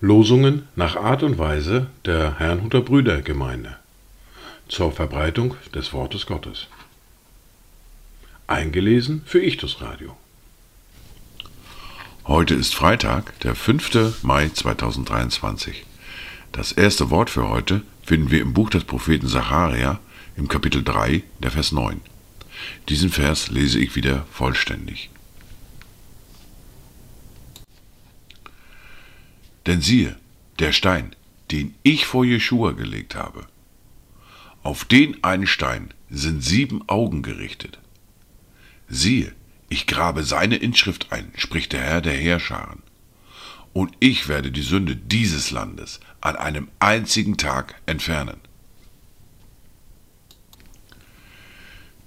Losungen nach Art und Weise der Herrnhuter Brüdergemeinde zur Verbreitung des Wortes Gottes. Eingelesen für Ichtus Radio. Heute ist Freitag, der 5. Mai 2023. Das erste Wort für heute finden wir im Buch des Propheten Zacharia im Kapitel 3, der Vers 9. Diesen Vers lese ich wieder vollständig. Denn siehe, der Stein, den ich vor Jeschua gelegt habe, auf den einen Stein sind sieben Augen gerichtet. Siehe, ich grabe seine Inschrift ein, spricht der Herr der Heerscharen. Und ich werde die Sünde dieses Landes an einem einzigen Tag entfernen.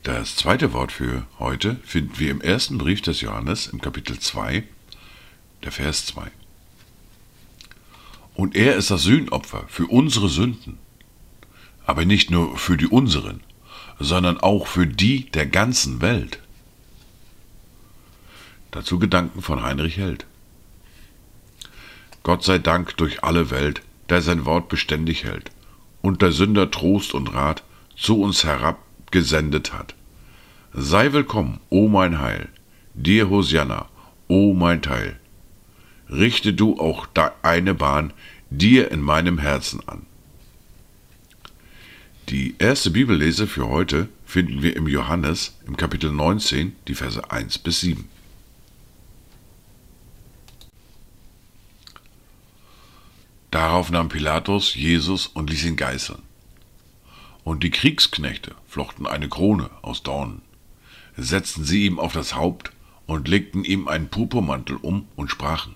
Das zweite Wort für heute finden wir im ersten Brief des Johannes im Kapitel 2, der Vers 2. Und er ist das Sühnopfer für unsere Sünden, aber nicht nur für die unseren, sondern auch für die der ganzen Welt. Dazu Gedanken von Heinrich Held. Gott sei Dank durch alle Welt, der sein Wort beständig hält und der Sünder Trost und Rat zu uns herabgesendet hat. Sei willkommen, o mein Heil, dir Hosianna, o mein Teil. Richte du auch deine Bahn dir in meinem Herzen an. Die erste Bibellese für heute finden wir im Johannes im Kapitel 19, die Verse 1 bis 7. Darauf nahm Pilatus Jesus und ließ ihn geißeln. Und die Kriegsknechte flochten eine Krone aus Dornen, setzten sie ihm auf das Haupt und legten ihm einen Purpurmantel um und sprachen,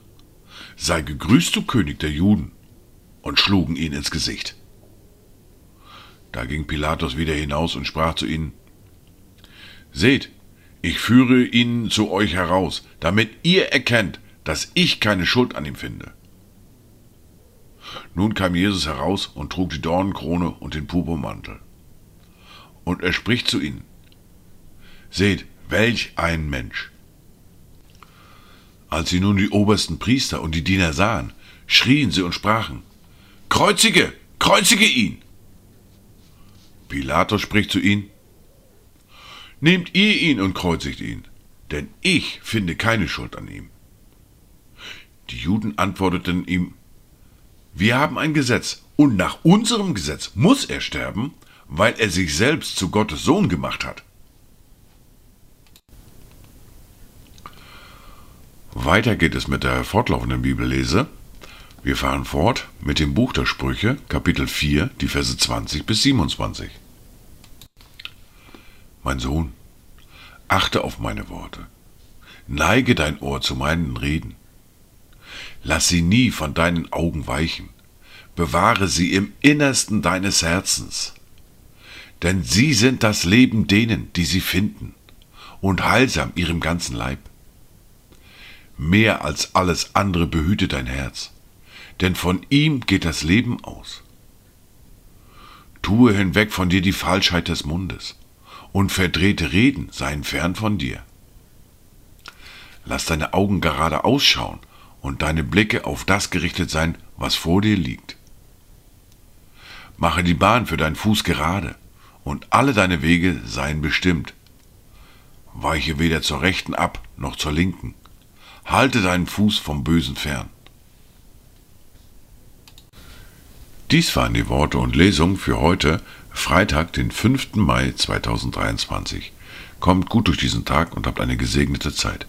Sei gegrüßt, du König der Juden, und schlugen ihn ins Gesicht. Da ging Pilatus wieder hinaus und sprach zu ihnen, Seht, ich führe ihn zu euch heraus, damit ihr erkennt, dass ich keine Schuld an ihm finde. Nun kam Jesus heraus und trug die Dornenkrone und den Purpurmantel. Und er spricht zu ihnen, Seht, welch ein Mensch! Als sie nun die obersten Priester und die Diener sahen, schrien sie und sprachen, Kreuzige, kreuzige ihn! Pilatus spricht zu ihnen, Nehmt ihr ihn und kreuzigt ihn, denn ich finde keine Schuld an ihm. Die Juden antworteten ihm, wir haben ein Gesetz, und nach unserem Gesetz muss er sterben, weil er sich selbst zu Gottes Sohn gemacht hat. Weiter geht es mit der fortlaufenden Bibellese. Wir fahren fort mit dem Buch der Sprüche, Kapitel 4, die Verse 20 bis 27. Mein Sohn, achte auf meine Worte, neige dein Ohr zu meinen Reden Lass sie nie von deinen Augen weichen. Bewahre sie im Innersten deines Herzens. Denn sie sind das Leben denen, die sie finden, und heilsam ihrem ganzen Leib. Mehr als alles andere behüte dein Herz, denn von ihm geht das Leben aus. Tue hinweg von dir die Falschheit des Mundes, und verdrehte Reden seien fern von dir. Lass deine Augen gerade ausschauen und deine Blicke auf das gerichtet sein, was vor dir liegt. Mache die Bahn für deinen Fuß gerade, und alle deine Wege seien bestimmt. Weiche weder zur rechten ab noch zur linken. Halte deinen Fuß vom Bösen fern. Dies waren die Worte und Lesungen für heute, Freitag, den 5. Mai 2023. Kommt gut durch diesen Tag und habt eine gesegnete Zeit.